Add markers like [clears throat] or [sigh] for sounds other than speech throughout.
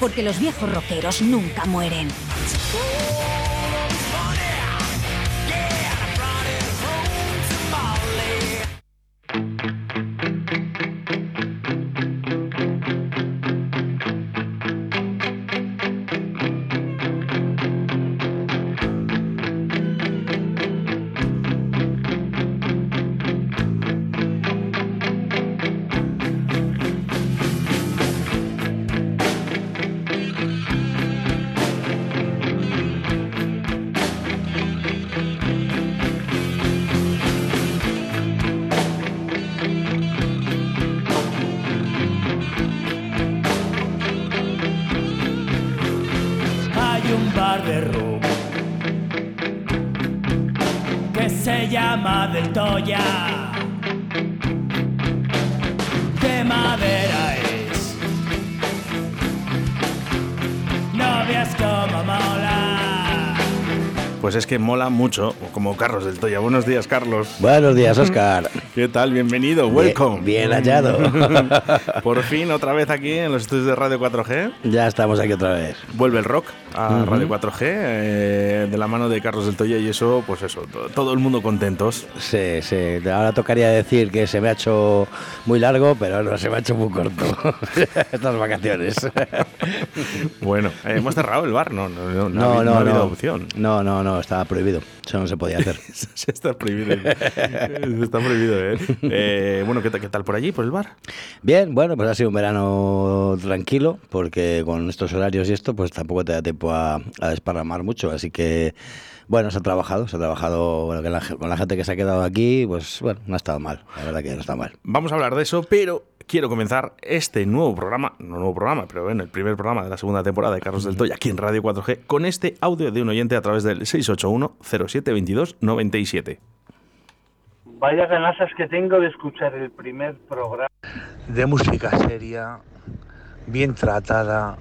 Porque los viejos rockeros nunca mueren. De madera Pues es que mola mucho, como Carlos del Toya. Buenos días, Carlos. Buenos días, Oscar. [laughs] ¿Qué tal? Bienvenido, welcome. Bien, bien hallado. [laughs] Por [laughs] fin, otra vez aquí en los estudios de Radio 4G. ya estamos aquí otra vez. Vuelve el rock a Radio 4G eh, de la mano de Carlos del Toya y eso, pues eso, to- todo el mundo contentos. Sí, sí. Ahora tocaría decir que se me ha hecho muy largo, pero no, se me ha hecho muy corto. Estas vacaciones. Bueno, eh, hemos cerrado el bar, no, no, no, no, No, ha habido- no, ha habido no. opción. No, no, no, estaba prohibido. Eso no se podía hacer. [laughs] Se está prohibido. está prohibido, ¿eh? Eh, Bueno, ¿qué, tal- ¿qué tal por allí, por el bar? Bien, bueno, pues ha sido un verano tranquilo, porque con estos horarios y esto, pues tampoco te da tiempo a, a desparramar mucho. Así que, bueno, se ha trabajado, se ha trabajado bueno, con, la, con la gente que se ha quedado aquí, pues bueno, no ha estado mal. La verdad que no está mal. Vamos a hablar de eso, pero quiero comenzar este nuevo programa, no nuevo programa, pero bueno, el primer programa de la segunda temporada de Carlos del Toya aquí en Radio 4G, con este audio de un oyente a través del 681 0722 97. Vaya ganasas que tengo de escuchar el primer programa. de música seria, bien tratada,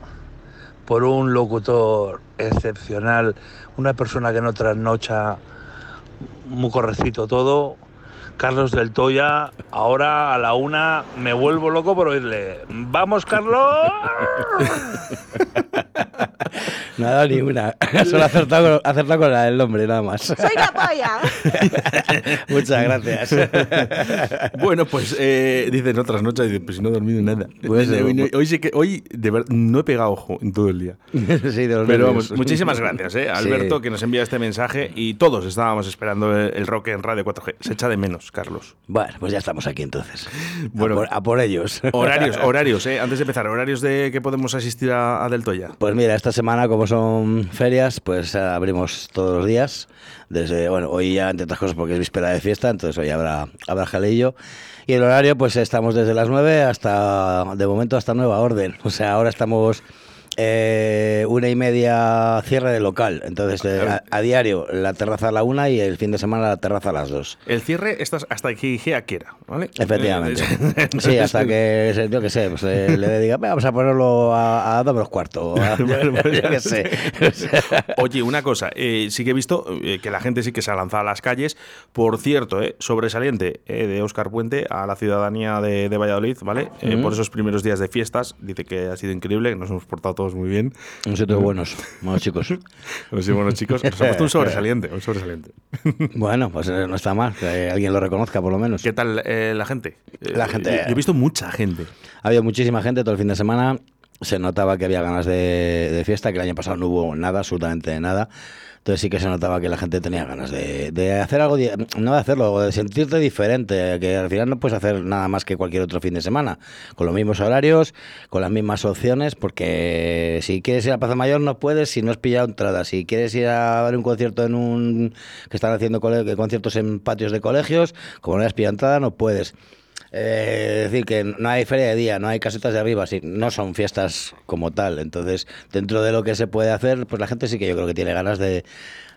por un locutor excepcional, una persona que no trasnocha, muy correcito todo. Carlos del Toya, ahora a la una me vuelvo loco por oírle. ¡Vamos, Carlos! [laughs] No ha dado ni una. [laughs] Solo ha acertado, acertado con la del nombre, nada más. ¡Soy la polla! [laughs] Muchas gracias. [laughs] Bueno, pues eh, dicen otras noches, dice, pues si no he dormido nada. Pues, hoy, no- hoy sí que, hoy de verdad, no he pegado ojo en todo el día. Sí, de los Pero vamos, muchísimas gracias, ¿eh? Sí. Alberto, que nos envía este mensaje y todos estábamos esperando el, el rock en Radio 4G. Se echa de menos, Carlos. Bueno, pues ya estamos aquí entonces. Bueno. a, por, a por ellos. Horarios, horarios, ¿eh? Antes de empezar, horarios de que podemos asistir a, a Del Toya. Pues mira, esta semana, como son ferias, pues eh, abrimos todos los días. Desde, bueno, hoy ya, entre otras cosas, porque es víspera de fiesta, entonces hoy habrá, habrá jaleillo. Y el horario, pues estamos desde las 9 hasta, de momento, hasta nueva orden. O sea, ahora estamos eh, una y media cierre de local. Entonces, eh, a, a diario la terraza a la una y el fin de semana la terraza a las dos. El cierre estás hasta que Igea quiera, ¿vale? Efectivamente. Eh, [laughs] [laughs] Sí, hasta que, yo qué sé, pues, eh, le diga, "Venga, vamos a ponerlo a, a dos menos cuarto. [laughs] a- yo, yo qué sé. O sea, Oye, una cosa, sí que he visto que la gente sí que se ha lanzado a las calles. Por cierto, eh, sobresaliente de Óscar Puente a la ciudadanía de, de Valladolid, ¿vale? Por esos primeros días de fiestas, dice que ha sido increíble, que nos hemos portado todos muy bien. Nosotros buenos, buenos chicos. [laughs] Pues sí, bueno, chicos, nos ha puesto un sobresaliente, un sobresaliente. [laughs] Bueno, pues eh, no está mal, que alguien lo reconozca por lo menos. ¿Qué tal eh, la gente? Eh, La gente- Yo, yo he visto mucha gente. Ha habido muchísima gente todo el fin de semana. Se notaba que había ganas de, de fiesta, que el año pasado no hubo nada, absolutamente nada. Entonces sí que se notaba que la gente tenía ganas de, de hacer algo, no de hacerlo, de sentirte diferente, que al final no puedes hacer nada más que cualquier otro fin de semana, con los mismos horarios, con las mismas opciones, porque si quieres ir a Plaza Mayor no puedes si no has pillado entrada, si quieres ir a ver un concierto en un... que están haciendo conciertos en patios de colegios, como no has pillado entrada no puedes. Eh, es decir, que no hay feria de día, no hay casetas de arriba, sí, no son fiestas como tal. Entonces, dentro de lo que se puede hacer, pues la gente sí que yo creo que tiene ganas de,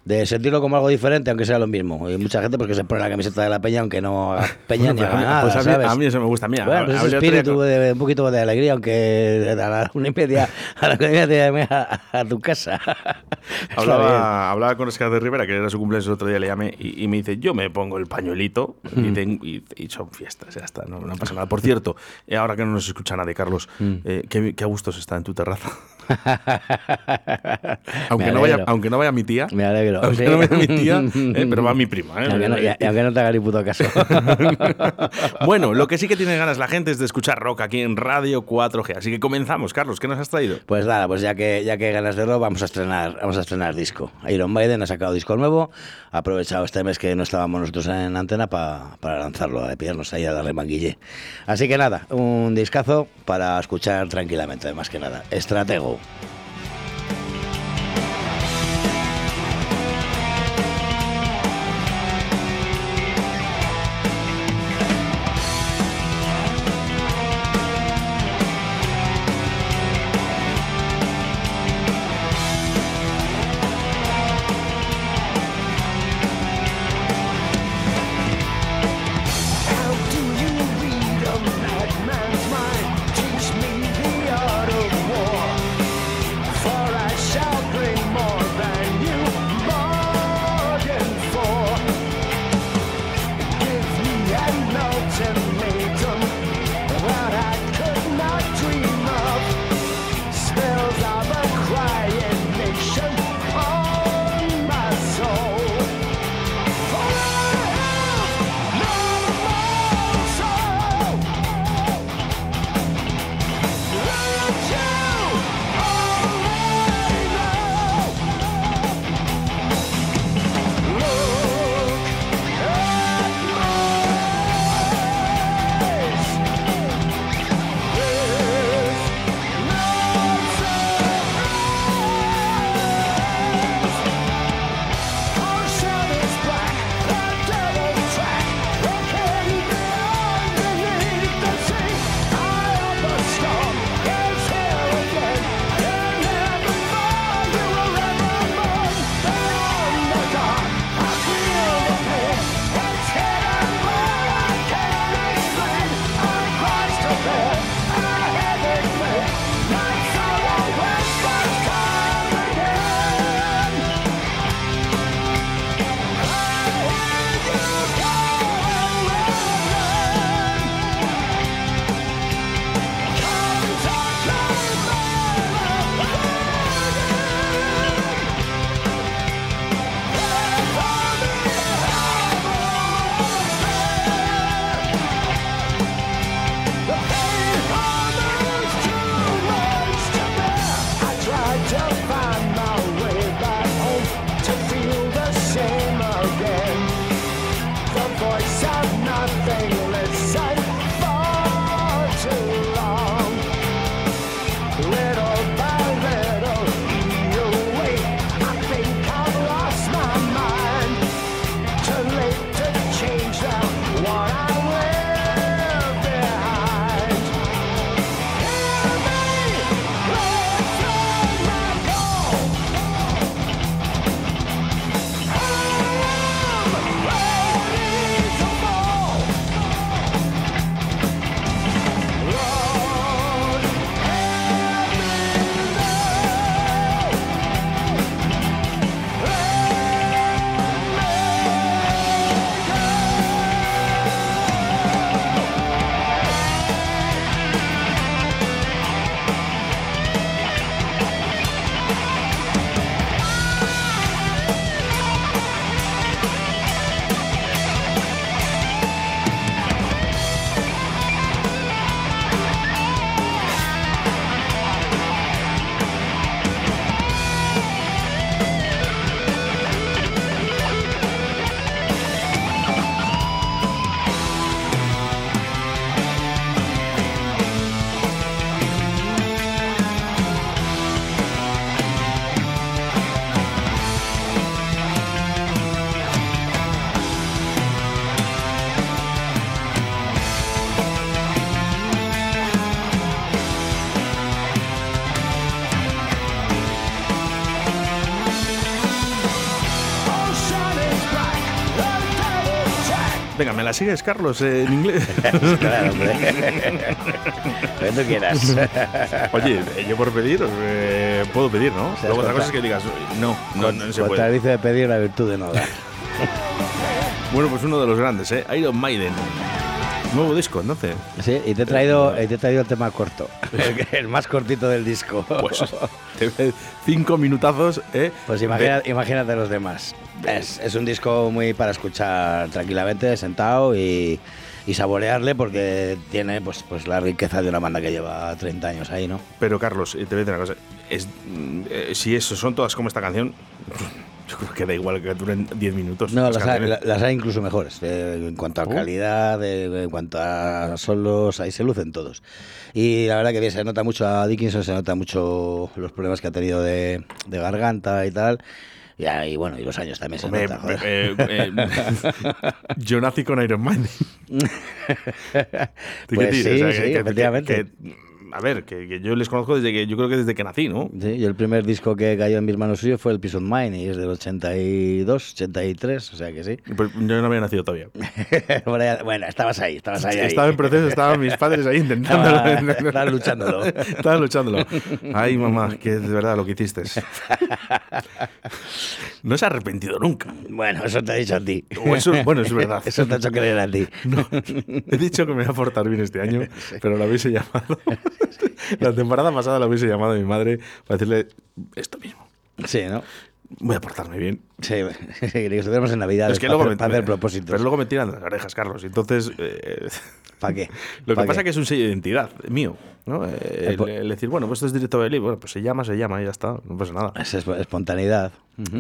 de sentirlo como algo diferente, aunque sea lo mismo. Y mucha gente porque se pone la camiseta de la peña, aunque no [laughs] peña ni Pues haga nada, pues a mí, ¿sabes? a mí eso me gusta. Mira, Bueno, pues ese espíritu de un poquito de alegría, aunque [laughs] a la una y media, a la media te llamé a, a tu casa. [laughs] Hablaba, hablaba con Oscar de Rivera, que era su cumpleaños el otro día, le llamé y, y me dice, yo me pongo el pañuelito y, Mm. ten- y- y son fiestas, ya está, no, no pasa nada. Por cierto, eh, ahora que no nos escucha nadie, Carlos, Mm. eh, qué, qué a gustos está en tu terraza. [laughs] aunque, no vaya, aunque no vaya mi tía, Me alegro. aunque sí. no vaya mi tía, [laughs] eh, pero va mi prima. eh. Aunque no, y, aunque no te haga ni puto caso. [laughs] bueno, lo que sí que tiene ganas la gente es de escuchar rock aquí en Radio 4G. Así que comenzamos, Carlos, ¿qué nos has traído? Pues nada, pues ya que ya que ganas de rock, vamos a estrenar, vamos a estrenar disco. Iron Maiden ha sacado disco nuevo, ha aprovechado este mes que no estábamos nosotros en antena pa- para lanzarlo, a pillarnos ahí a darle manguille. Así que nada, un discazo para escuchar tranquilamente, más que nada. Estratego. go. Venga, ¿me la sigues, Carlos, eh, en inglés? [laughs] claro, hombre. [laughs] Cuando quieras. Oye, yo por pedir, eh, puedo pedir, ¿no? Luego otra cosa es que digas, no, no, no se puede. Contradice de pedir la virtud de no dar. Bueno, pues uno de los grandes, ¿eh? Iron Maiden. Nuevo disco, entonces. Sí, y te he traído, y te he traído el tema corto. El, [laughs] el más cortito del disco. Pues cinco minutazos, ¿eh? Pues imagina- imagínate los demás. Es, es un disco muy para escuchar tranquilamente, sentado y, y saborearle porque tiene pues, pues la riqueza de una banda que lleva 30 años ahí, ¿no? Pero Carlos, eh, te voy a decir una cosa. Es, mm, eh, si eso son todas como esta canción, yo creo que da igual que duren 10 minutos. No, las hay, las hay incluso mejores. eh, en cuanto a Oh. calidad, eh, en cuanto a solos, ahí se lucen todos. Y la verdad que bien, se nota mucho a Dickinson, se nota mucho los problemas que ha tenido de, de garganta y tal. Y, ahí, bueno, y los años también se nota. joder. eh, [laughs] yo nací con Iron Man. [laughs] Pues sí, sí, efectivamente. A ver, que, que yo les conozco desde que yo creo que desde que nací, ¿no? Sí, yo el primer disco que cayó en mis manos suyo fue el Peace of Mind y es del 82, 83, o sea que sí. Pues yo no había nacido todavía. [laughs] Bueno, estabas ahí, estabas ahí. ahí. Estaba en proceso, estaban mis padres ahí intentándolo. Estaba- estaban luchándolo. Estaban luchándolo. Ay, mamá, que es de verdad lo que hiciste. No se ha arrepentido nunca. Bueno, eso te ha dicho a ti. O eso- bueno, es verdad. Eso te ha hecho creer a ti. No, he dicho que me voy a portar bien este año, pero lo hubiese llamado. [laughs] La temporada pasada lo hubiese llamado a mi madre para decirle esto mismo. Sí, ¿no? Voy a portarme bien. Sí, [laughs] que estuviéramos en Navidad es que para, luego hacer, me, para hacer propósitos. Pero luego me tiran las orejas, Carlos. Entonces, eh, [laughs] ¿Para qué? lo que ¿Pa' pasa es que es un sello de identidad mío. ¿no? Eh, el, po- el decir, bueno, pues esto es directo de Bueno, pues se llama, se llama y ya está. No pasa nada. Es esp- espontaneidad.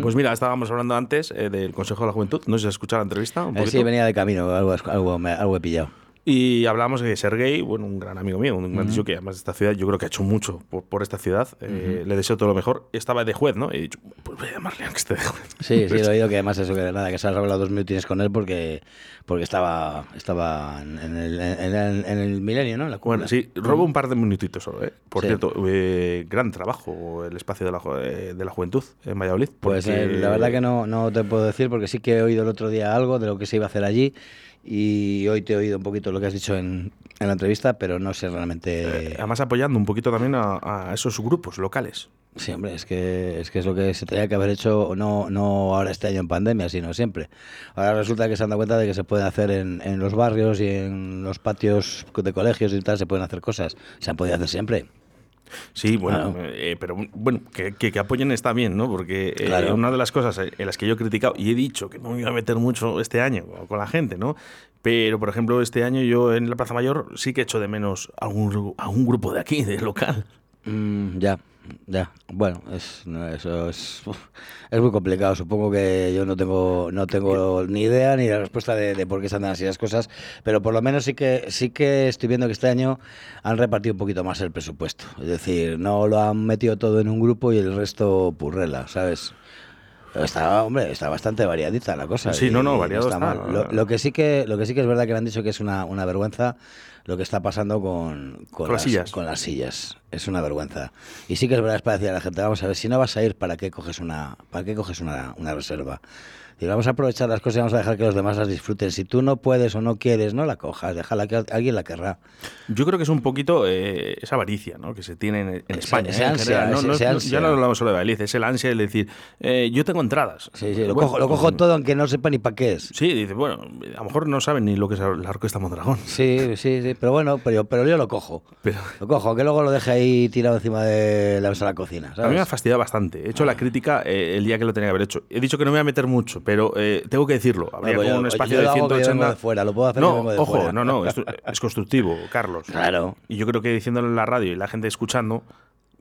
Pues mira, estábamos hablando antes eh, del Consejo de la Juventud. No sé si has escuchado la entrevista. Un Eh, sí, venía de camino, algo, algo, algo he pillado. Y hablamos de Sergei, bueno, un gran amigo mío, un gran tío que además de esta ciudad, yo creo que ha hecho mucho por, por esta ciudad. Eh, le deseo todo lo mejor. Estaba de juez, ¿no? Y he dicho, pues voy a llamarle a que esté de juez. Sí, sí, lo he [laughs] oído que además eso, que nada, que se has hablado dos minutines con él porque, porque estaba, estaba en, el, en, el, en el milenio, ¿no? En la Bueno, sí, robo un par de minutitos solo, ¿eh? Por Sí. cierto, eh, gran trabajo el espacio de la, eh, de la juventud en Valladolid. Pues eh, la verdad que no, no te puedo decir porque sí que he oído el otro día algo de lo que se iba a hacer allí y hoy te he oído un poquito lo que has dicho en, en la entrevista, pero no sé realmente... eh, además apoyando un poquito también a, a esos grupos locales. Sí, hombre, es que, es que es lo que se tenía que haber hecho, no, no ahora este año en pandemia, sino siempre. Ahora resulta que se han dado cuenta de que se pueden hacer en, en los barrios y en los patios de colegios y tal, se pueden hacer cosas. Se han podido hacer siempre. Sí, bueno, Claro. eh, pero bueno, que, que- que apoyen está bien, ¿no? Porque eh, Claro. una de las cosas en las que yo he criticado y he dicho que no me iba a meter mucho este año con la gente, ¿no? Pero, por ejemplo, este año yo en la Plaza Mayor sí que echo de menos a un, a un grupo de aquí, de local. Mm, ya, ya. Bueno, es, no, eso es, es muy complicado. Supongo que yo no tengo, no tengo ni idea ni la respuesta de, de por qué se andan así las cosas, pero por lo menos sí que, sí que estoy viendo que este año han repartido un poquito más el presupuesto. Es decir, no lo han metido todo en un grupo y el resto purrela, ¿sabes? Está, hombre, está bastante variadita la cosa. Sí, no, no, variado está. mal. Lo, lo que sí que, lo que sí que es verdad que me han dicho que es una, una vergüenza lo que está pasando con, Con las sillas. con las sillas. Es una vergüenza. Y sí que es verdad, es para decir a la gente, vamos a ver, si no vas a ir, ¿para qué coges una, para qué coges una, una reserva? Y vamos a aprovechar las cosas y vamos a dejar que los demás las disfruten. Si tú no puedes o no quieres, no la cojas, déjala que alguien la querrá. Yo creo que es un poquito eh, esa avaricia ¿no? que se tiene en, en España. ese ¿eh? Ansia. No, ese- no- ese ansia. ya no hablamos solo de es el ansia de decir, eh, yo tengo entradas. Sí, sí, lo, Bueno, cojo, lo cojo todo aunque no sepa ni para qué es. Sí, dice, bueno, a lo mejor no saben ni lo que es la Orquesta Mondragón. Sí, sí, sí, pero bueno, pero, pero yo lo cojo. Pero Lo cojo, aunque luego lo deje ahí tirado encima de la mesa de la cocina. a mí me ha ¿sabes? fastidiado bastante. He hecho Ah. la crítica eh, el día que lo tenía que haber hecho. He dicho que no me voy a meter mucho, pero eh, tengo que decirlo. Habría Bueno, pues como yo- un espacio de lo hago que yo 180. vengo de fuera, lo puedo hacer no, de ojo, fuera. no, no, esto [laughs] es constructivo, Carlos. Claro. Y yo creo que diciéndolo en la radio y la gente escuchando,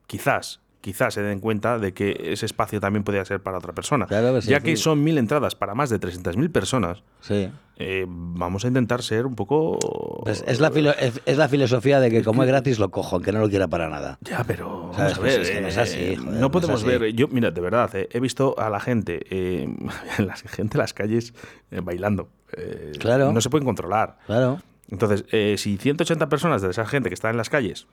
quizás, quizás se den cuenta de que ese espacio también podría ser para otra persona. Claro que sí, ya que son mil entradas para más de 300.000 personas, Sí. eh, vamos a intentar ser un poco... Pues es, la filo- es, es la filosofía de que como es gratis lo cojo, aunque no lo quiera para nada. Ya, pero vamos a Pues ver, es que no es eh, así, joder, no podemos así. ver. Yo, mira, de verdad, eh, he visto a la gente, eh, [laughs] la gente en las calles eh, bailando. Eh, Claro. No se pueden controlar. Claro. Entonces, eh, si 180 personas de esa gente que está en las calles,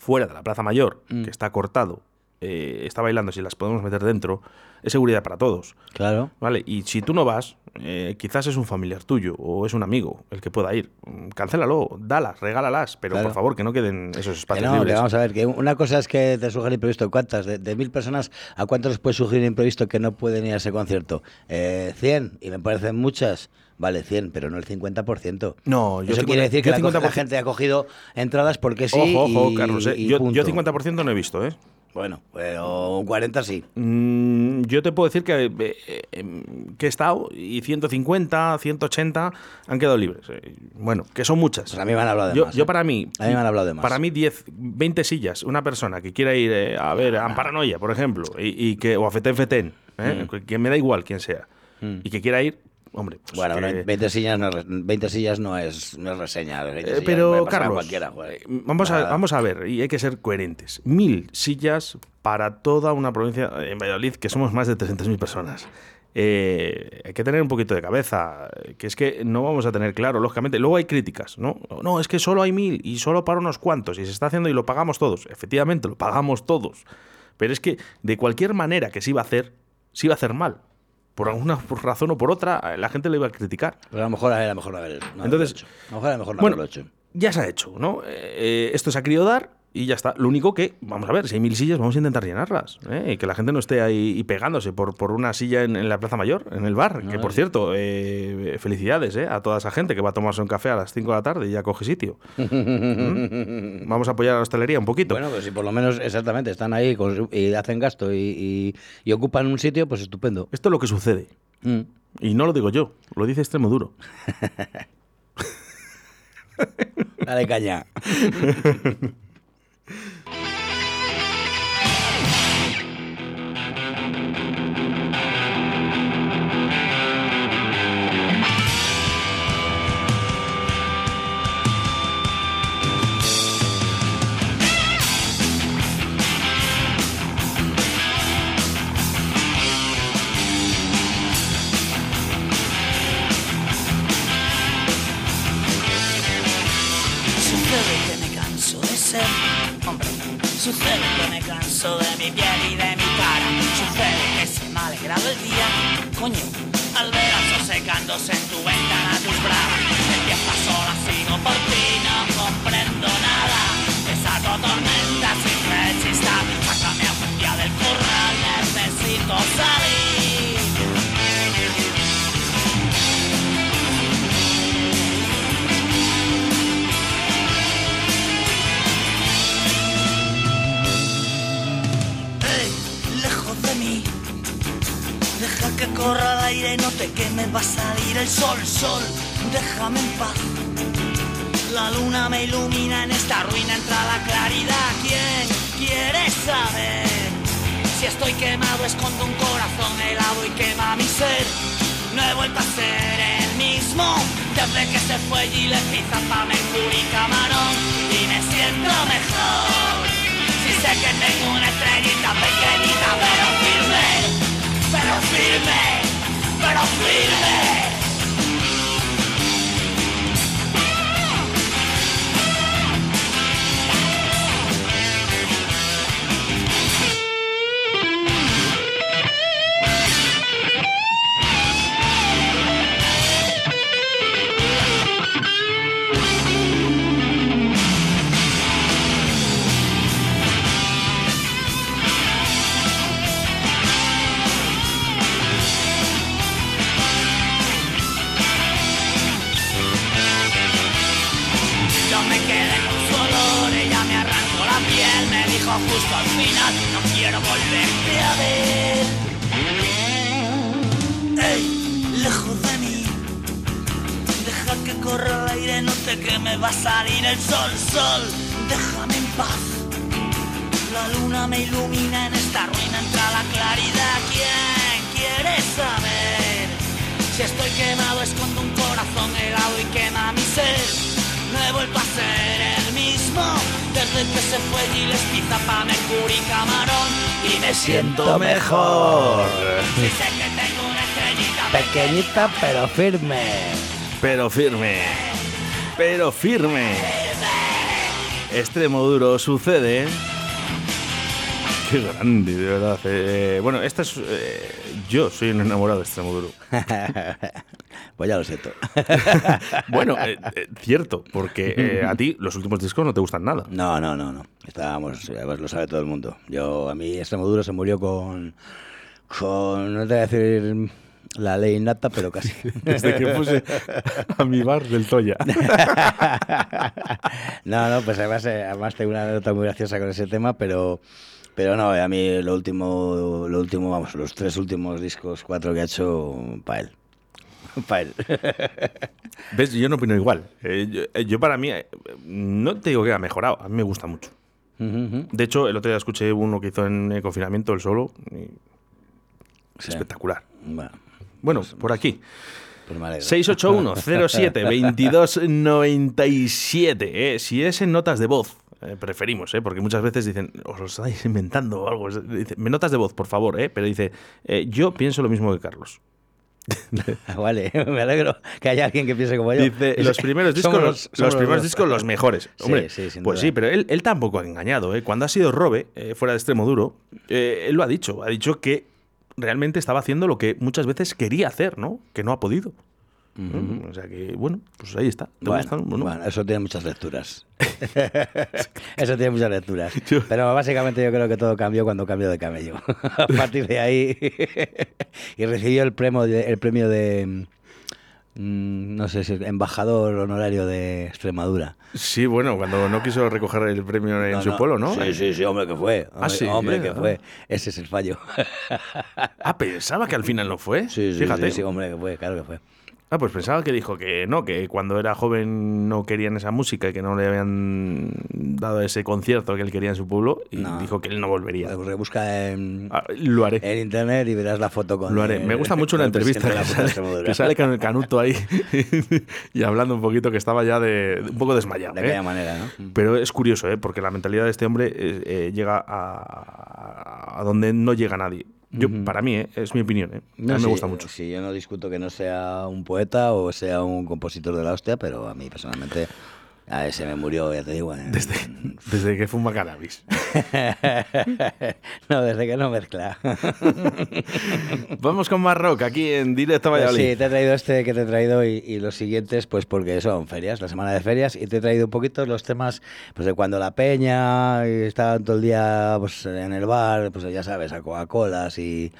fuera de la Plaza Mayor, Mm. que está cortado, eh, está bailando, si las podemos meter dentro, es seguridad para todos. Claro. ¿Vale? Y si tú no vas, eh, quizás es un familiar tuyo o es un amigo el que pueda ir. Mm, Cancélalo, dalas, regálalas, pero Claro. por favor que no queden esos Que espacios no, que libres. vamos a ver, que una cosa es que te sugiere imprevisto. ¿Cuántas? De, de mil personas, ¿a cuántos les puede sugerir imprevisto que no pueden ir a ese concierto? Eh, 100, y me parecen muchas. Vale, 100, pero no el 50%. No, yo Eso 50 quiere decir que la, co- la 50% gente ha cogido entradas porque sí. ojo, ojo, y- Carlos. eh, y Yo, yo 50% no he visto, ¿eh? Bueno, pero un 40 sí. Mm, yo te puedo decir que, eh, eh, que he estado y 150, 180 han quedado libres. Eh, Bueno, que son muchas. Pues a mí me han hablado de yo, más. yo ¿eh? para mí, A mí me han hablado de más. Para mí 10, 20 sillas, una persona que quiera ir eh, a ver a Amparanoia, por ejemplo, y, y que o a Feten Feten, ¿eh? que me da igual quién sea, y que quiera ir, hombre, pues. Bueno, que- pero 20 sillas no es, re- 20 sillas no es, no es reseña. 20 Eh, pero, Carlos, eh, vamos, a, Nada. vamos a ver, y hay que ser coherentes. Mil sillas para toda una provincia en Valladolid, que somos más de 300.000 personas. Eh, hay que tener un poquito de cabeza, eh, que es que no vamos a tener claro, lógicamente. Luego hay críticas, ¿no? No, es que solo hay mil y solo para unos cuantos y se está haciendo y lo pagamos todos. Efectivamente, lo pagamos todos. Pero es que de cualquier manera que se iba a hacer, se iba a hacer mal. Por alguna razón o por otra, la gente lo iba a criticar. Pero a lo mejor era mejor no haber, no Entonces, hecho. A lo mejor era mejor no bueno, haberlo hecho. ya se ha hecho, ¿no? Eh, eh, esto se ha querido dar y ya está. Lo único que, vamos a ver, si hay mil sillas, vamos a intentar llenarlas. ¿eh? Y que la gente no esté ahí y pegándose por, por una silla en, en la Plaza Mayor, en el bar. Que por cierto, eh, felicidades ¿eh? a toda esa gente que va a tomarse un café a las 5 de la tarde y ya coge sitio. [laughs] ¿Mm? Vamos a apoyar a la hostelería un poquito. Bueno, pues si por lo menos exactamente están ahí y hacen gasto y, y- y ocupan un sitio, pues estupendo. Esto es lo que sucede. Mm. Y no lo digo yo, lo dice Extremo Duro. [laughs] Dale caña. [laughs] firme. Pero firme. Pero firme. Extremo duro sucede Qué grande, de verdad. Eh, bueno, esta es. eh, yo soy un enamorado de Extremoduro. [laughs] pues ya lo siento. [laughs] bueno, eh, eh, cierto, porque a ti los últimos discos no te gustan nada. No, no, no, no. Estábamos, además lo sabe todo el mundo. Yo, a mí Extremoduro se murió con, con, no te voy a decir la ley innata, pero casi. [laughs] Desde que puse a mi bar del Toya. [laughs] no, no, pues además, eh, además tengo una anécdota muy graciosa con ese tema, pero, pero no, a mí lo último, lo último, vamos, los tres últimos discos, cuatro que ha hecho, para él. [laughs] Para él. ¿Ves? Yo no opino igual. Eh, yo, eh, yo para mí, eh, no te digo que ha mejorado, a mí me gusta mucho. De hecho, el otro día escuché uno que hizo en el confinamiento, el solo, y Sí. espectacular. Bueno, Bueno, por aquí. pues me alegro. 681-07-2297. Eh. Si es en notas de voz, eh, preferimos, eh, porque muchas veces dicen, os lo estáis inventando o algo. Dice, me notas de voz, por favor, eh, pero dice, eh, yo pienso lo mismo que Carlos. [laughs] Vale, [laughs] me alegro que haya alguien que piense como yo. Dice, los primeros [laughs] discos, Somos los, somos los primeros discos los mejores. Sí, Hombre, sí, sin pues duda. sí, pero él, él tampoco ha engañado. ¿eh? Cuando ha sido Robe, eh, fuera de extremo duro, eh, él lo ha dicho. Ha dicho que realmente estaba haciendo lo que muchas veces quería hacer, ¿no? Que no ha podido. O sea que, bueno, pues ahí está. ¿Te Bueno, eso tiene muchas lecturas. [laughs] eso tiene muchas lecturas. Yo- Pero básicamente yo creo que todo cambió cuando cambió de camello. [laughs] A partir de ahí. [laughs] y recibió el premio de, el premio de no sé si es embajador honorario de Extremadura. Sí, bueno, cuando no quiso recoger el premio en No, su no. pueblo, ¿no? Sí, sí, sí, hombre, que fue. Hombre, Ah, sí, hombre, que ah. fue. Ese es el fallo. Ah, pensaba que al final no fue. Sí, sí, Fíjate. sí, sí, hombre, que fue, claro que fue. Ah, pues pensaba que dijo que no, que cuando era joven no querían esa música y que no le habían dado ese concierto que él quería en su pueblo y No. dijo que él no volvería. Pues Rebusca en, Ah, lo haré. en internet y verás la foto con Lo haré. el- Me gusta mucho una [laughs] entrevista que sale, que sale con el canuto ahí [laughs] y hablando un poquito que estaba ya de un poco desmayado. De ¿eh? aquella manera, ¿no? Pero es curioso, ¿eh? porque la mentalidad de este hombre eh, eh, llega a, a donde no llega nadie. Yo, Para mí, ¿eh? es mi opinión. ¿eh? No, a mí me gusta mucho. Sí, yo no discuto que no sea un poeta o sea un compositor de la hostia, pero a mí personalmente a ese me murió, ya te digo. Desde, desde que fuma cannabis. [laughs] no, desde que no mezcla. [laughs] Vamos con más rock aquí en directo Pues Valladolid. sí, te he traído este que te he traído y, y los siguientes, pues porque son ferias, la semana de ferias, y te he traído un poquito los temas pues de cuando la peña y estaban todo el día pues, en el bar, pues ya sabes, a Coca-Colas y,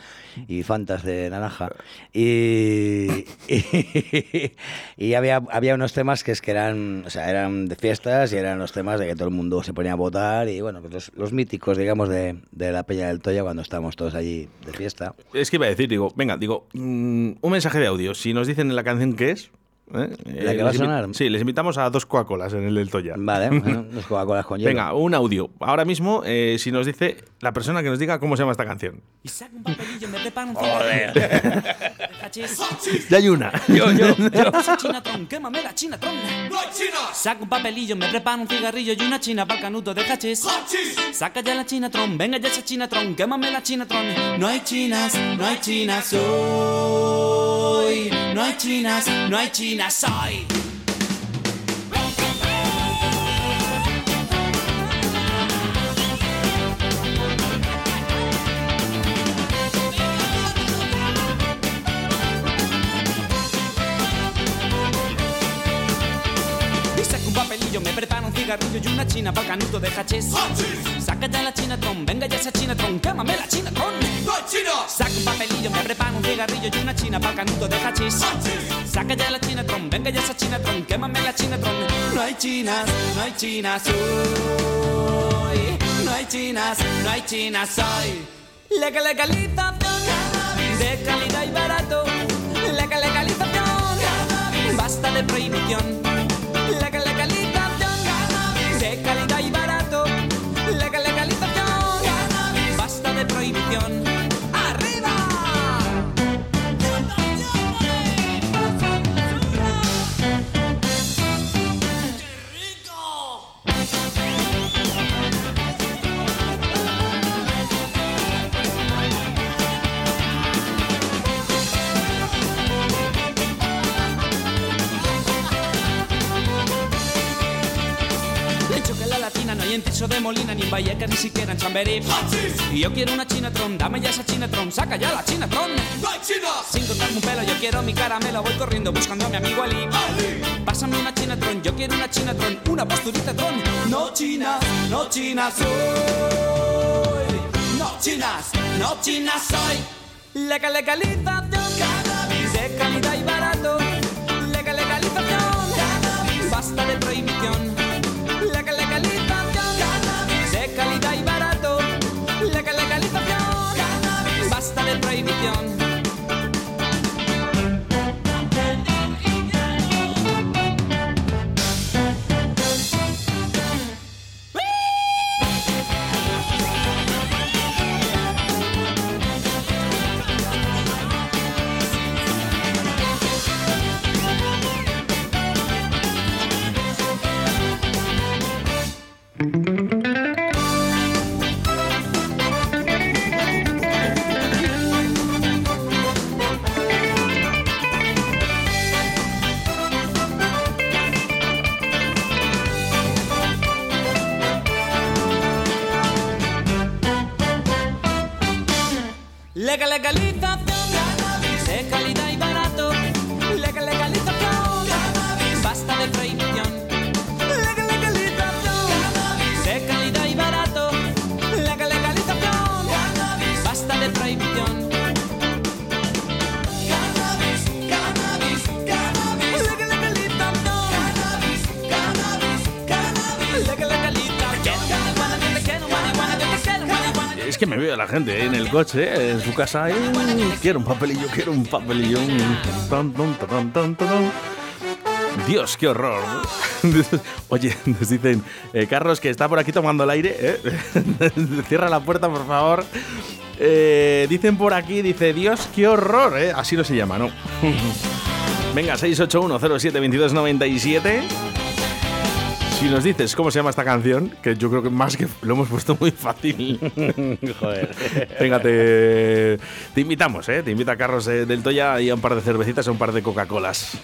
y Fantas de naranja. Y, [laughs] y, y había, había unos temas que es que eran, o sea, eran de fiestas y eran los temas de que todo el mundo se ponía a votar y bueno, pues los, los míticos, digamos, de, de la peña del Toya cuando estábamos todos allí de fiesta. Es que iba a decir, digo, venga, digo, mm, un mensaje de audio. Si nos dicen la canción que es. ¿Eh? ¿La Eh, que va a sonar? Sí, les invitamos a dos Coca-Colas en el del Toya. Vale, [laughs] bueno, los Coca-Colas con hielo. Venga, un audio. Ahora mismo, eh, si nos dice la persona que nos diga cómo se llama esta canción. [laughs] Hachís. Ya hay una. Yo, yo, yo. [laughs] Esa chinatron, quémame la chinatron. Saca un papelillo, me preparo un cigarrillo y una china pa'l canuto de hachís. Saca ya la chinatron, venga ya esa chinatron, quémame la chinatron. No hay chinas, no hay chinas hoy. No hay chinas, no hay chinas hoy. Cigarrillo y una china pa'l canuto de hachís. Saca ya la chinatron, venga ya esa chinatron, quémame la chinatron. Saca un papelillo, me preparo un cigarrillo y una china pa'l canuto de hachís. Saca ya la chinatron, venga ya esa chinatron, quémame la chinatron. No hay chinas, no hay chinas hoy. No hay chinas, no hay chinas hoy. Legal legalización de calidad y barato. Legal legalización, basta de prohibición. Legal legalización de calidad y barato. Legal legalización, basta de prohibición. Hay en ti piso de Molina, ni en Vallecas, ni siquiera en Chamberí. Y yo quiero una Chinatron, dame ya esa Chinatron, saca ya la Chinatron. Sin cortarme un pelo, yo quiero mi caramelo, voy corriendo buscando a mi amigo Ali. Pásame una Chinatron, yo quiero una Chinatron, una posturita Tron. No chinas, no chinas soy. No chinas, no chinas soy. Legal, legalización, cannabis de calidad y barato. Legal, legalización, cannabis. Basta de prohibición. Gente ¿eh? en el coche, en su casa. "Eh, quiero un papelillo, quiero un papelillo. Dios, qué horror. [laughs] Oye, nos dicen, eh, Carlos, que está por aquí tomando el aire. ¿eh? [laughs] Cierra la puerta, por favor. Eh, dicen por aquí, dice, Dios, qué horror. Así no se llama, ¿no? [laughs] Venga, 681072297. Si nos dices cómo se llama esta canción, que yo creo que más que lo hemos puesto muy fácil. Joder. Venga, te, te invitamos, ¿eh? Te invita a Carlos eh, del Toya y a un par de cervecitas y a un par de Coca-Colas.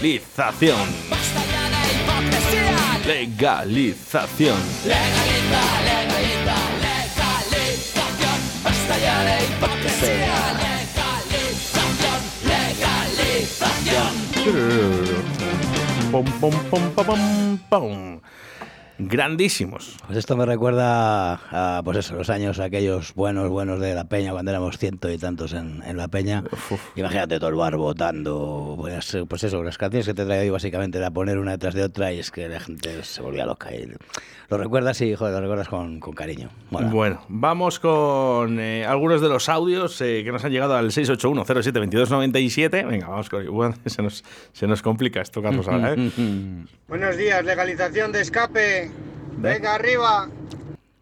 Legalización. Legalización. Basta ya de hipocresía. Legalización, legalización. Pom, pom, pom, pom, pom, pom. Grandísimos. Pues esto me recuerda a, pues eso, los años aquellos buenos, buenos de la Peña, cuando éramos ciento y tantos en, en la Peña. Imagínate todo el bar votando, pues, pues eso, las canciones que te traía hoy básicamente era poner una detrás de otra y es que la gente se volvía loca. Y lo recuerdas y, joder, lo recuerdas con, con cariño. Mola. Bueno, vamos con eh, algunos de los audios eh, que nos han llegado al 681072297. Venga, vamos con Bueno, [laughs] se nos, se nos complica esto, Carlos, ahora, ¿eh? [laughs] Buenos días, legalización de escape. Venga, arriba.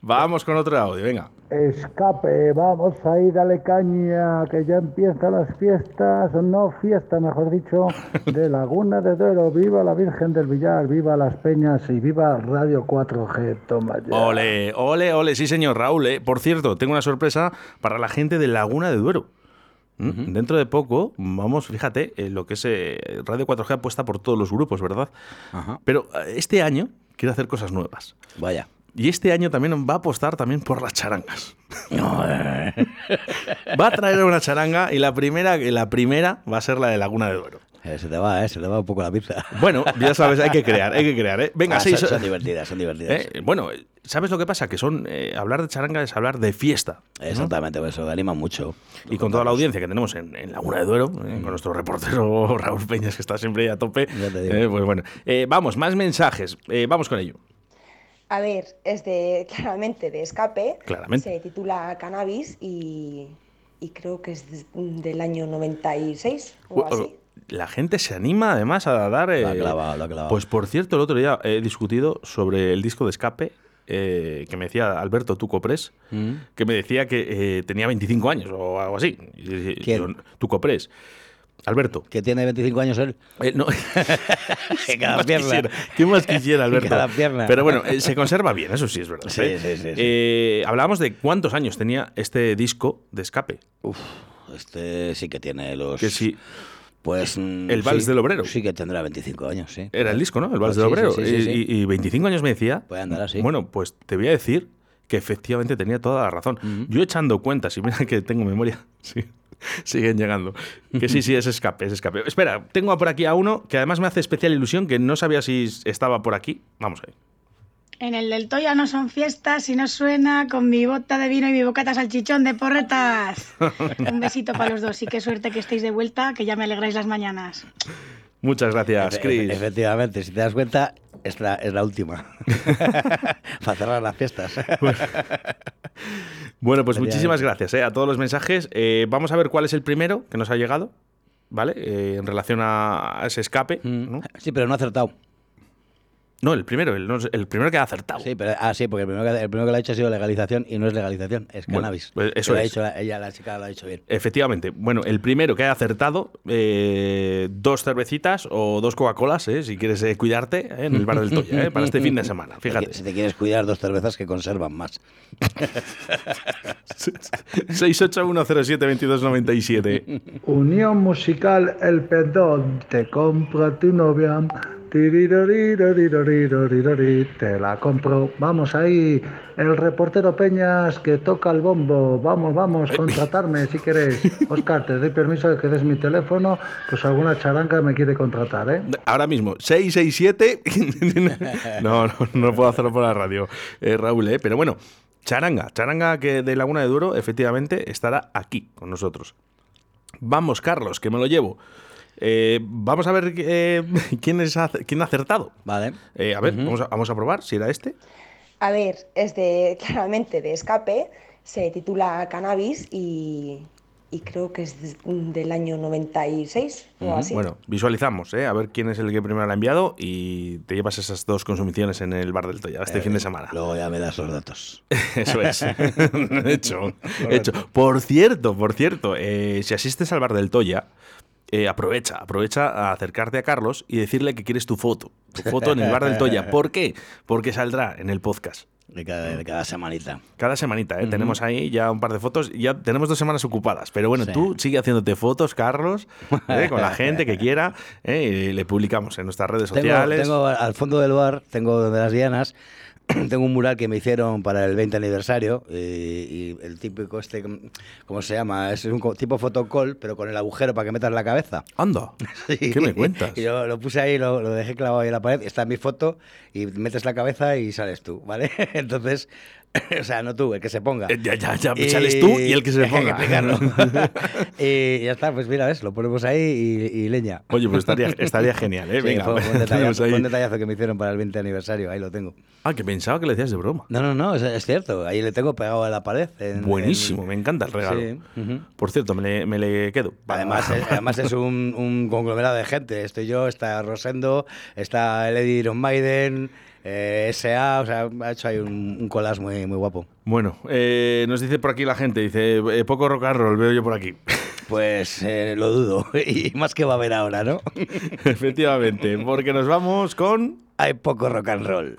Vamos con otro audio, venga. Escape, vamos ahí, dale caña, que ya empiezan las fiestas, no fiesta, mejor dicho, [laughs] de Laguna de Duero. Viva la Virgen del Villar, viva las Peñas y viva Radio 4G. Toma ya. Ole, ole, ole, sí señor Raúl. eh. Por cierto, tengo una sorpresa para la gente de Laguna de Duero. ¿Mm? Dentro de poco, vamos, fíjate, eh, lo que es eh, Radio 4G apuesta por todos los grupos, ¿verdad? Pero este año quiere hacer cosas nuevas. Vaya. Y este año también va a apostar también por las charangas. [laughs] va a traer una charanga y la primera, la primera va a ser la de Laguna de Duero. Eh, se te va, eh, se te va un poco la pizza. Bueno, ya sabes, hay que crear, hay que crear, ¿eh? Venga, Ah, seis- son, son divertidas, son divertidas. Eh, Bueno, ¿sabes lo que pasa? Que son eh, hablar de charanga es hablar de fiesta. ¿no? Exactamente, pues eso anima mucho. Y con toda la audiencia que tenemos en, en Laguna de Duero, con nuestro reportero [laughs] Raúl Peñas, que está siempre ahí a tope. te digo. pues bueno, vamos, más mensajes. Vamos con ello. A ver, es de, [laughs] claramente de escape. Claramente. Se titula Cannabis y, y creo que es de- del año 96 o así. La gente se anima además a dar. eh, Lo ha clavado, lo ha clavado. Pues por cierto, el otro día he discutido sobre el disco de escape. eh, que me decía Alberto Tucopres, Mm. que me decía que eh, tenía 25 años o algo así. ¿Quién? yo, Tucopres. Alberto. ¿Que tiene 25 años él? Eh, no. [laughs] [laughs] Cada ¿Qué pierna. quisiera? ¿Qué más quisiera, [laughs] Alberto? Cada pierna. Pero bueno, eh, se conserva bien, eso sí es verdad. Sí, ¿eh? sí, sí, sí. Eh, hablábamos de cuántos años tenía este disco de escape. Uf, este sí que tiene los... Que sí. Pues. mm, El Vals sí, del Obrero. Sí, que tendrá 25 años, sí. Era el disco, ¿no? El Vals Pues del Obrero. Y, y 25 años me decía. Puede andar así. Bueno, pues te voy a decir que efectivamente tenía toda la razón. Yo echando cuentas, y mira que tengo memoria, sí, [laughs] siguen llegando. Que sí, sí, es escape, es escape. Espera, tengo por aquí a uno que además me hace especial ilusión, que no sabía si estaba por aquí. Vamos a ver. En el del Toya no son fiestas y no suena con mi bota de vino y mi bocata salchichón de porretas. [laughs] Un besito para los dos y qué suerte que estéis de vuelta, que ya me alegráis las mañanas. Muchas gracias, Chris. Efectivamente, si te das cuenta, es la, es la última. [laughs] Para cerrar las fiestas. Bueno, pues Efectivamente. muchísimas gracias eh, a todos los mensajes. Eh, vamos a ver cuál es el primero que nos ha llegado, ¿vale? Eh, en relación a, a ese escape. ¿no? Sí, pero no ha acertado. No, el primero, el, primero que ha acertado. Sí, pero, ah, sí, porque el primero, que, el primero que lo ha hecho ha sido legalización y no es legalización, es Bueno, cannabis. pues eso Lo ha es. dicho la- ella, la chica, lo ha dicho bien. Efectivamente. Bueno, el primero que haya acertado, eh, dos cervecitas o dos Coca-Colas, eh, si quieres eh, cuidarte, eh, en el bar del Toya, eh, para este fin de [laughs] semana. Fíjate. Si te quieres cuidar, dos cervezas que conservan más. [laughs] 681072297. Unión musical El Pendón, te compra tu novia. Te la compro. Vamos ahí, el reportero Peñas que toca el bombo. Vamos, vamos, contratarme si queréis. Oscar, te doy permiso de que des mi teléfono, pues alguna charanga me quiere contratar, ¿eh? Ahora mismo, 667. [laughs] no, no, no puedo hacerlo por la radio, eh, Raúl, eh, pero bueno. Charanga, Charanga que de Laguna de Duro efectivamente estará aquí con nosotros. Vamos, Carlos, que me lo llevo. Eh, vamos a ver eh, [laughs] quién, es, quién ha acertado. Vale. Eh, a ver, vamos, a, vamos a probar si era este. A ver, es de, [laughs] claramente de escape, se titula Cannabis y, y creo que es de- del año 96 o Ujú. así. Bueno, visualizamos, ¿eh? a ver quién es el que primero la ha enviado y te llevas esas dos consumiciones en el bar del Toya este Eh, fin de semana. Luego ya me das los datos. [laughs] Eso es. hecho, hecho. Por cierto, por cierto, eh, si asistes al bar del Toya, eh, aprovecha, aprovecha a acercarte a Carlos y decirle que quieres tu foto. Tu foto en el bar del Toya. [laughs] ¿Por qué? Porque saldrá en el podcast. De cada, de cada semanita. Cada semanita, ¿eh? Tenemos ahí ya un par de fotos. Ya tenemos dos semanas ocupadas. Pero bueno, Sí. tú sigue haciéndote fotos, Carlos, [laughs] ¿eh? con la gente que quiera. ¿eh? Y le publicamos en nuestras redes Tengo, sociales. tengo al fondo del bar, tengo las dianas, [clears throat] tengo un mural que me hicieron para el 20 aniversario y, y el típico este, ¿cómo se llama? Es un tipo fotocall, pero con el agujero para que metas la cabeza. Anda, [laughs] ¿qué me cuentas? [laughs] Y yo lo puse ahí, lo, lo dejé clavado ahí en la pared, está mi foto y metes la cabeza y sales tú, ¿vale? [laughs] Entonces, [laughs] o sea, no tú, el que se ponga. Eh, Ya, ya, ya, sales tú y el que se [laughs] Hay ponga. explicarlo. [laughs] y ya está, pues mira, ves, lo ponemos ahí y, y leña. Oye, pues estaría, estaría genial, ¿eh? Sí, Venga, fue, un detallazo, un detallazo que me hicieron para el 20 aniversario, ahí lo tengo. Ah, que pensaba que le decías de broma. No, no, no, es, es cierto, ahí le tengo pegado a la pared. en- Buenísimo, en- me encanta el regalo. Sí, ujú. Por cierto, me le, me le quedo. Además, es, además es un, un conglomerado de gente. Estoy yo, está Rosendo, está Eddie Iron Maiden, eh, SA, o sea, ha hecho ahí un, un collage muy, muy guapo. Bueno, eh, nos dice por aquí la gente, dice, eh, poco rock and roll veo yo por aquí. [laughs] Pues eh, lo dudo, [laughs] y más que va a haber ahora, ¿no? [laughs] Efectivamente, porque nos vamos con... Hay poco rock and roll.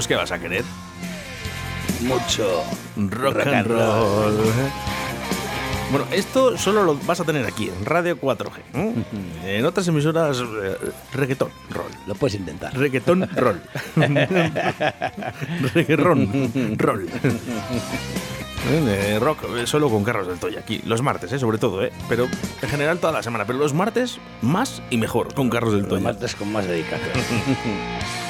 Pues, ¿qué vas a querer? Mucho rock, rock and roll. Bueno, esto solo lo vas a tener aquí, en Radio 4G. ¿eh? En otras emisoras, eh, reggaetón, roll. Lo puedes intentar. Reggaetón, roll. [laughs] Reggaetón, roll. Eh, rock, solo con Carlos del Toya aquí, los martes, eh, sobre todo, eh, pero en general toda la semana, pero los martes más y mejor con Carlos del Los Toya. martes con más dedicación. [laughs]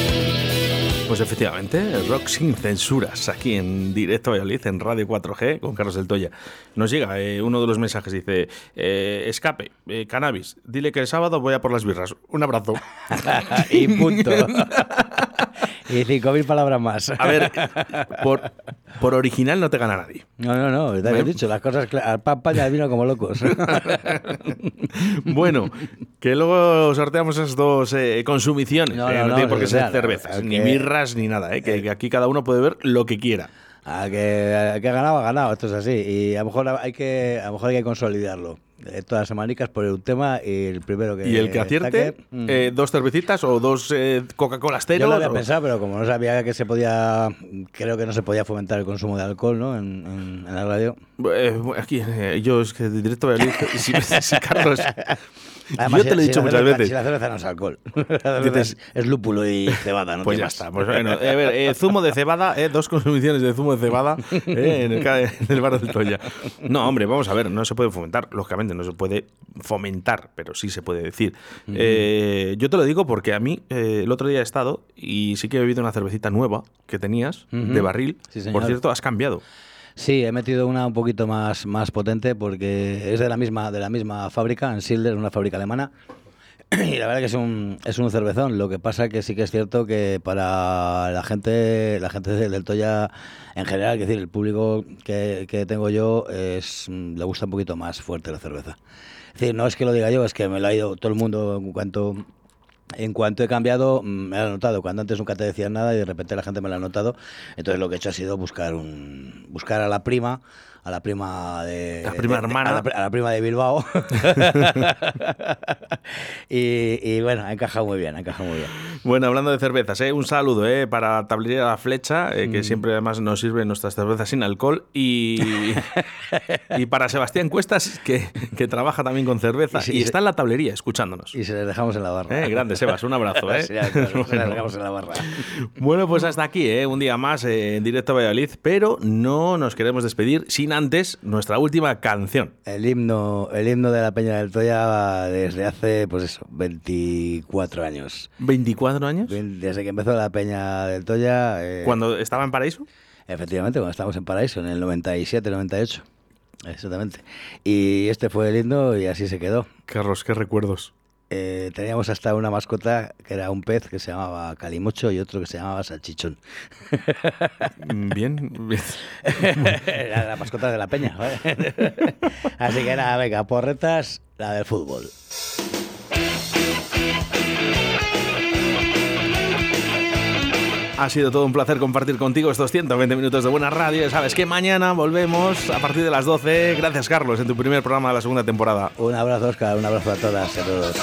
Pues efectivamente, rock sin censuras, aquí en directo a Valladolid, en Radio 4G, con Carlos del Toya. Nos llega eh, uno de los mensajes, dice, eh, escape, eh, cannabis, dile que el sábado voy a por las birras. Un abrazo. [laughs] y punto. [laughs] y 5.000 palabras más. A ver, por, por original no te gana nadie. No, no, no, te había dicho, las cosas al pan, pan y al vino como locos. [laughs] Bueno, que luego sorteamos esas dos eh, consumiciones. No, eh, no, no, tiene por qué o sea, ser cervezas, ni birras, ni nada. eh, que, que aquí cada uno puede ver lo que quiera. A que, a que ha ganado, ha ganado, esto es así. Y a lo mejor hay que, a lo mejor hay que consolidarlo. Eh, todas las semanicas por un tema y el primero que y el que acierte, destaque, mm. eh, dos cervecitas o dos eh, Coca-Cola Yo Cero. lo había pensado, pero como no sabía que se podía, creo que no se podía fomentar el consumo de alcohol, ¿no? En, en- en la radio. Eh, aquí, eh, yo es que de directo a Valladolid, [laughs] si, si Carlos. [laughs] Además, yo te lo he si- dicho muchas cerveza- veces. Si la cerveza no es alcohol. [laughs] Dices- es, lúpulo y cebada, ¿no? Pues ya está. Pues bueno, eh, a ver, eh, zumo de cebada, eh, dos [laughs] consumiciones de zumo de cebada eh, en, el, en el bar del Toya. No, hombre, vamos a ver, no se puede fomentar, lógicamente. no se puede fomentar, pero sí se puede decir. Eh, yo te lo digo porque a mí eh, el otro día he estado y sí que he bebido una cervecita nueva que tenías de barril. Sí. Por cierto, has cambiado. Sí, he metido una un poquito más, más potente porque es de la misma, de la misma fábrica, en Silder, una fábrica alemana. [clears throat] Y la verdad que es un, es un cervezón. Lo que pasa que sí que es cierto que para la gente, la gente del Toya en general, es decir, el público que, que tengo yo es, le gusta un poquito más fuerte la cerveza. Es decir, no es que lo diga yo, es que me lo ha ido todo el mundo en cuanto en cuanto he cambiado, mm, me lo ha notado. Cuando antes nunca te decían nada y de repente la gente me lo ha notado. Entonces lo que he hecho ha sido buscar un buscar a la prima, a la prima de La prima de- hermana. a, la, pri- a la prima de Bilbao. [laughs] y, y bueno, ha encajado muy bien, ha encajado muy bien. Bueno, hablando de cervezas, ¿eh? un saludo ¿eh? para Tablería La Flecha, eh, Mm. que siempre además nos sirven nuestras cervezas sin alcohol. Y, [laughs] y para Sebastián Cuestas, que, que trabaja también con cerveza Y está en la tablería escuchándonos. Y se les dejamos en la barra. Eh, grande, Sebas, un abrazo. [laughs] ¿eh? Sí, claro, se les dejamos en la barra. Bueno, pues hasta aquí, ¿eh? un día más eh, en directo a Valladolid, pero no nos queremos despedir sin antes nuestra última canción. El himno, el himno de la Peña del Toya desde hace, pues eso, 24 años. ¿24 años? Desde que empezó la Peña del Toya. eh, ¿Cuando estaba en Paraíso? Efectivamente, cuando estábamos en Paraíso, en el 97, 98. Exactamente. Y este fue el himno y así se quedó. Carlos, qué recuerdos. Eh, teníamos hasta una mascota que era un pez que se llamaba Calimocho y otro que se llamaba Salchichón. [laughs] Bien. era la mascota de la peña. ¿vale? [laughs] Así que nada, venga, porretas, la del fútbol. Ha sido todo un placer compartir contigo estos 120 minutos de buena radio. Sabes que mañana volvemos a partir de las 12. Gracias, Carlos, en tu primer programa de la segunda temporada. Un abrazo, Oscar, un abrazo a todas y a todos.